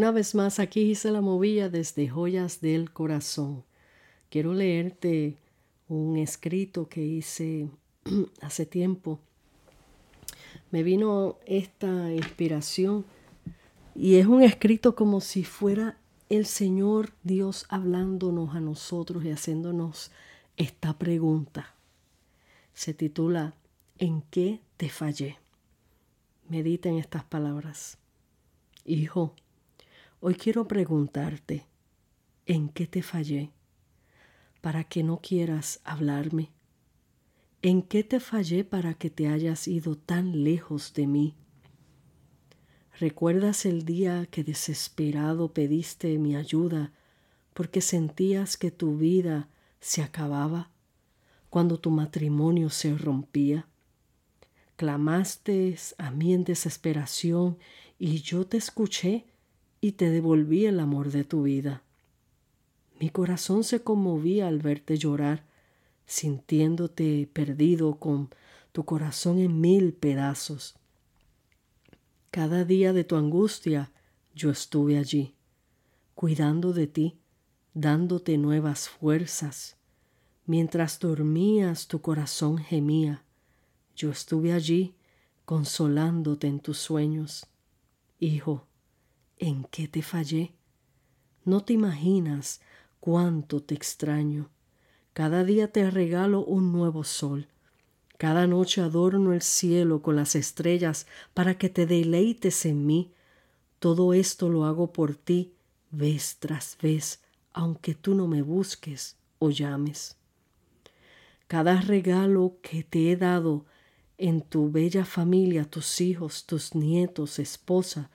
Una vez más, aquí hice la movilla desde Joyas del Corazón. Quiero leerte un escrito que hice hace tiempo. Me vino esta inspiración y es un escrito como si fuera el Señor Dios hablándonos a nosotros y haciéndonos esta pregunta. Se titula ¿En qué te fallé? Medita en estas palabras. Hijo, hoy quiero preguntarte, ¿en qué te fallé? Para que no quieras hablarme. ¿En qué te fallé para que te hayas ido tan lejos de mí? ¿Recuerdas el día que desesperado pediste mi ayuda porque sentías que tu vida se acababa? Cuando tu matrimonio se rompía. Clamaste a mí en desesperación y yo te escuché y te devolví el amor de tu vida. Mi corazón se conmovía al verte llorar, sintiéndote perdido con tu corazón en mil pedazos. Cada día de tu angustia yo estuve allí, cuidando de ti, dándote nuevas fuerzas. Mientras dormías tu corazón gemía yo estuve allí consolándote en tus sueños. Hijo, ¿en qué te fallé? No te imaginas cuánto te extraño. Cada día te regalo un nuevo sol. Cada noche adorno el cielo con las estrellas para que te deleites en mí. Todo esto lo hago por ti, vez tras vez, aunque tú no me busques o llames. Cada regalo que te he dado en tu bella familia, tus hijos, tus nietos, esposa,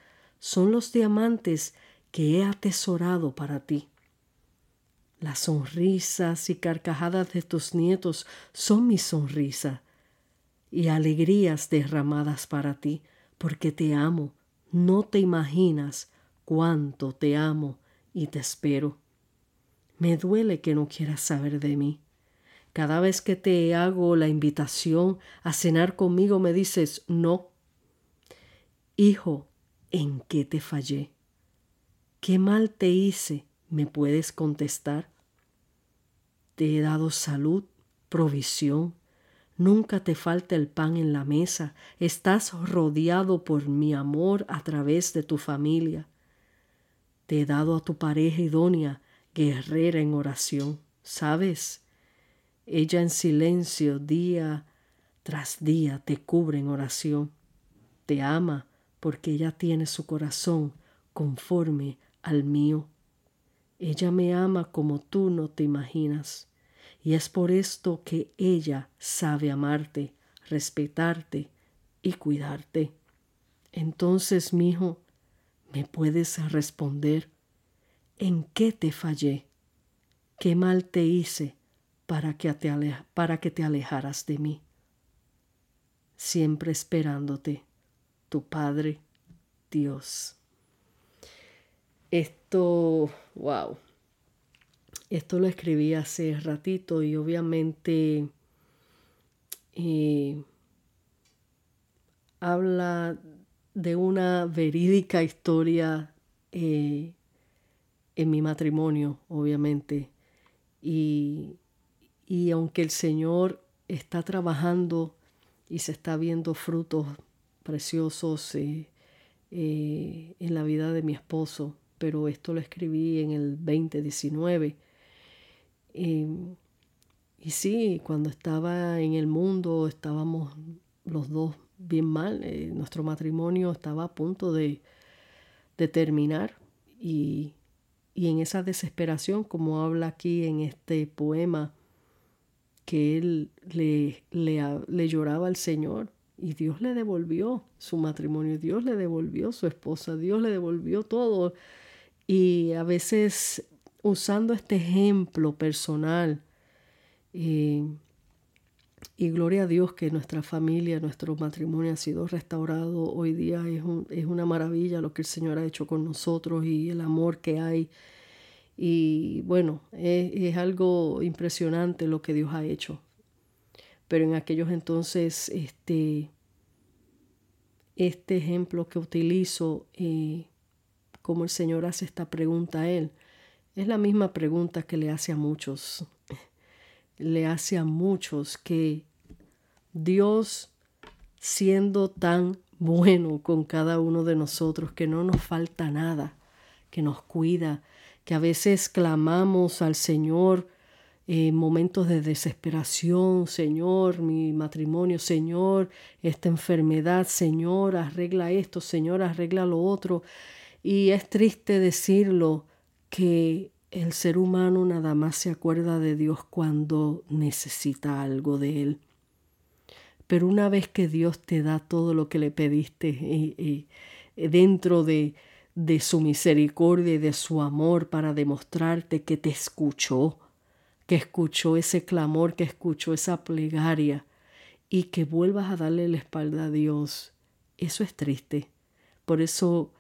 son los diamantes que he atesorado para ti. Las sonrisas y carcajadas de tus nietos son mi sonrisa y alegrías derramadas para ti, porque te amo, no te imaginas cuánto te amo y te espero. Me duele que no quieras saber de mí. Cada vez que te hago la invitación a cenar conmigo me dices no. Hijo, ¿en qué te fallé? ¿Qué mal te hice? ¿Me puedes contestar? Te he dado salud, provisión, nunca te falta el pan en la mesa, estás rodeado por mi amor a través de tu familia. Te he dado a tu pareja idónea, guerrera en oración, ¿sabes? Ella en silencio día tras día te cubre en oración. Te ama porque ella tiene su corazón conforme al mío. Ella me ama como tú no te imaginas. Y es por esto que ella sabe amarte, respetarte y cuidarte. Entonces, mi hijo, ¿me puedes responder? ¿En qué te fallé? ¿Qué mal te hice? para que te, para que te alejaras de mí, siempre esperándote, tu Padre Dios. Esto, wow, esto lo escribí hace ratito y obviamente eh, habla de una verídica historia eh, en mi matrimonio, obviamente. Y y aunque el Señor está trabajando y se está viendo frutos preciosos eh, en la vida de mi esposo, pero esto lo escribí en el 2019. Em, y sí, cuando estaba en el mundo estábamos los dos bien mal, eh, nuestro matrimonio estaba a punto de, de terminar y, y en esa desesperación, como habla aquí en este poema, que él le, le, lloraba al Señor y Dios le devolvió su matrimonio, Dios le devolvió su esposa, Dios le devolvió todo. Y a veces usando este ejemplo personal, eh, y gloria a Dios que nuestra familia, nuestro matrimonio ha sido restaurado. Hoy día es, es una maravilla lo que el Señor ha hecho con nosotros y el amor que hay y bueno, es, algo impresionante lo que Dios ha hecho. Pero en aquellos entonces, este, este ejemplo que utilizo eh, cómo el Señor hace esta pregunta a él. Es la misma pregunta que le hace a muchos. Le hace a muchos que Dios, siendo tan bueno con cada uno de nosotros, que no nos falta nada, que nos cuida, que a veces clamamos al Señor en momentos de desesperación, Señor, mi matrimonio, Señor, esta enfermedad, Señor, arregla esto, Señor, arregla lo otro. Y es triste decirlo que el ser humano nada más se acuerda de Dios cuando necesita algo de Él. Pero una vez que Dios te da todo lo que le pediste eh, eh, dentro de, de su misericordia y de su amor para demostrarte que te escuchó, que escuchó ese clamor, que escuchó esa plegaria y que vuelvas a darle la espalda a Dios, eso es triste. Por eso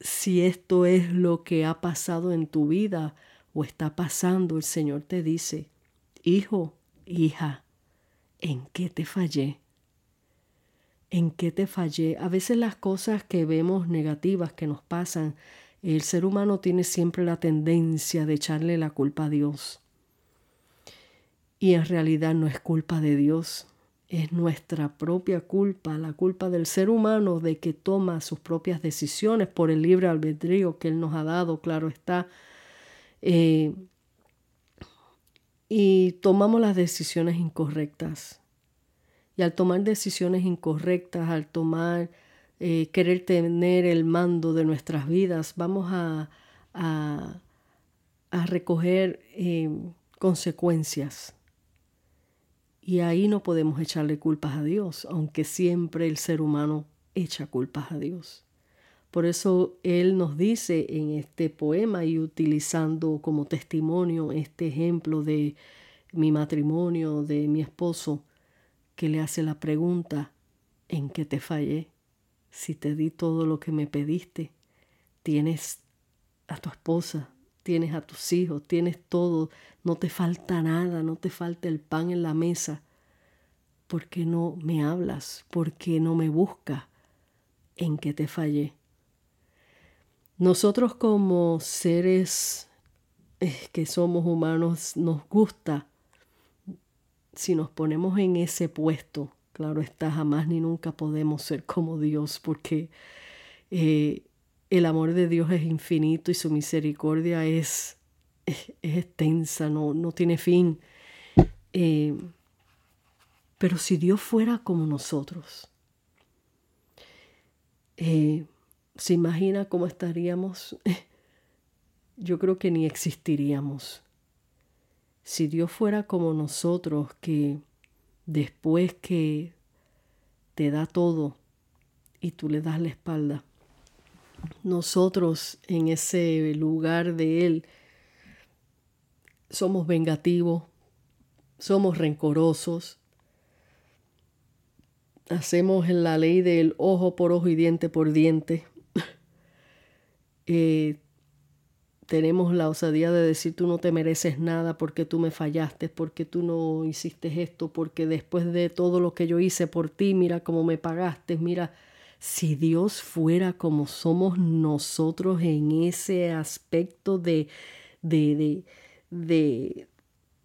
si esto es lo que ha pasado en tu vida o está pasando, el Señor te dice, hijo, hija, ¿en qué te fallé? ¿En qué te fallé? A veces las cosas que vemos negativas que nos pasan, el ser humano tiene siempre la tendencia de echarle la culpa a Dios. Y en realidad no es culpa de Dios, es nuestra propia culpa, la culpa del ser humano de que toma sus propias decisiones por el libre albedrío que Él nos ha dado, claro está. Eh, y tomamos las decisiones incorrectas. Y al tomar decisiones incorrectas, al tomar, eh, querer tener el mando de nuestras vidas, vamos a, a, recoger eh, consecuencias y ahí no podemos echarle culpas a Dios, aunque siempre el ser humano echa culpas a Dios. Por eso Él nos dice en este poema y utilizando como testimonio este ejemplo de mi matrimonio, de mi esposo, que le hace la pregunta, ¿en qué te fallé? Si te di todo lo que me pediste, tienes a tu esposa, tienes a tus hijos, tienes todo, no te falta nada, no te falta el pan en la mesa. ¿Por qué no me hablas? ¿Por qué no me buscas? ¿En qué te fallé? Nosotros como seres eh, que somos humanos nos gusta si nos ponemos en ese puesto, claro está, jamás ni nunca podemos ser como Dios porque eh, el amor de Dios es infinito y su misericordia es, es, extensa, no, no, tiene fin. Eh, pero si Dios fuera como nosotros, eh, ¿se imagina cómo estaríamos? Yo creo que ni existiríamos. Si Dios fuera como nosotros, que después que te da todo y tú le das la espalda, nosotros en ese lugar de Él somos vengativos, somos rencorosos, hacemos la ley del ojo por ojo y diente por diente. Eh, tenemos la osadía de decir tú no te mereces nada porque tú me fallaste, porque tú no hiciste esto, porque después de todo lo que yo hice por ti, mira cómo me pagaste, mira si Dios fuera como somos nosotros en ese aspecto de, de, de,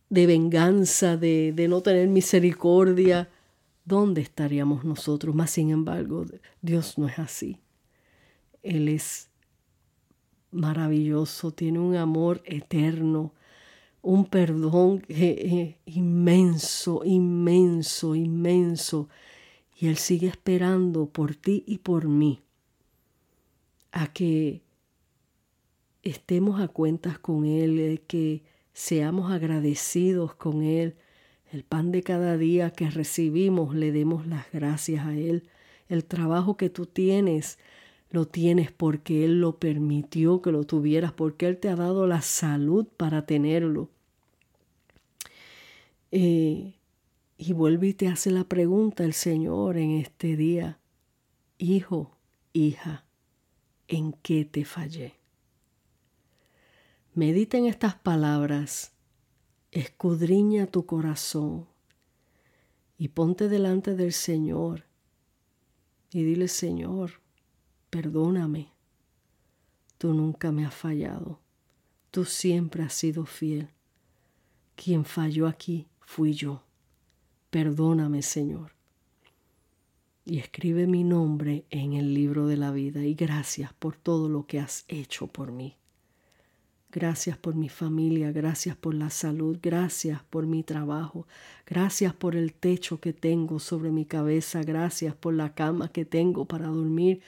de, venganza, de, de no tener misericordia, ¿dónde estaríamos nosotros? Más sin embargo, Dios no es así. Él es maravilloso, tiene un amor eterno, un perdón inmenso, inmenso, inmenso y Él sigue esperando por ti y por mí a que estemos a cuentas con Él, que seamos agradecidos con Él. El pan de cada día que recibimos, le demos las gracias a Él. El trabajo que tú tienes, lo tienes porque Él lo permitió que lo tuvieras, porque Él te ha dado la salud para tenerlo. Eh, y vuelve y te hace la pregunta el Señor en este día, hijo, hija, ¿en qué te fallé? Medita en estas palabras, escudriña tu corazón y ponte delante del Señor y dile, Señor, perdóname. Tú nunca me has fallado. Tú siempre has sido fiel. Quien falló aquí fui yo. Perdóname, Señor. Y escribe mi nombre en el libro de la vida y gracias por todo lo que has hecho por mí. Gracias por mi familia, gracias por la salud, gracias por mi trabajo, gracias por el techo que tengo sobre mi cabeza, gracias por la cama que tengo para dormir,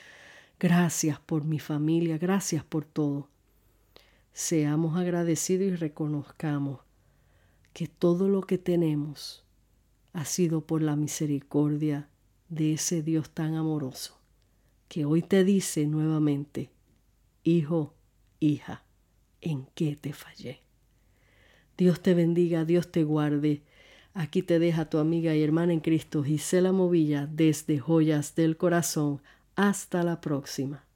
gracias por mi familia, gracias por todo. Seamos agradecidos y reconozcamos que todo lo que tenemos ha sido por la misericordia de ese Dios tan amoroso, que hoy te dice nuevamente, hijo, hija, ¿en qué te fallé? Dios te bendiga, Dios te guarde. Aquí te deja tu amiga y hermana en Cristo, Gisela Movilla, desde Joyas del Corazón. Hasta la próxima.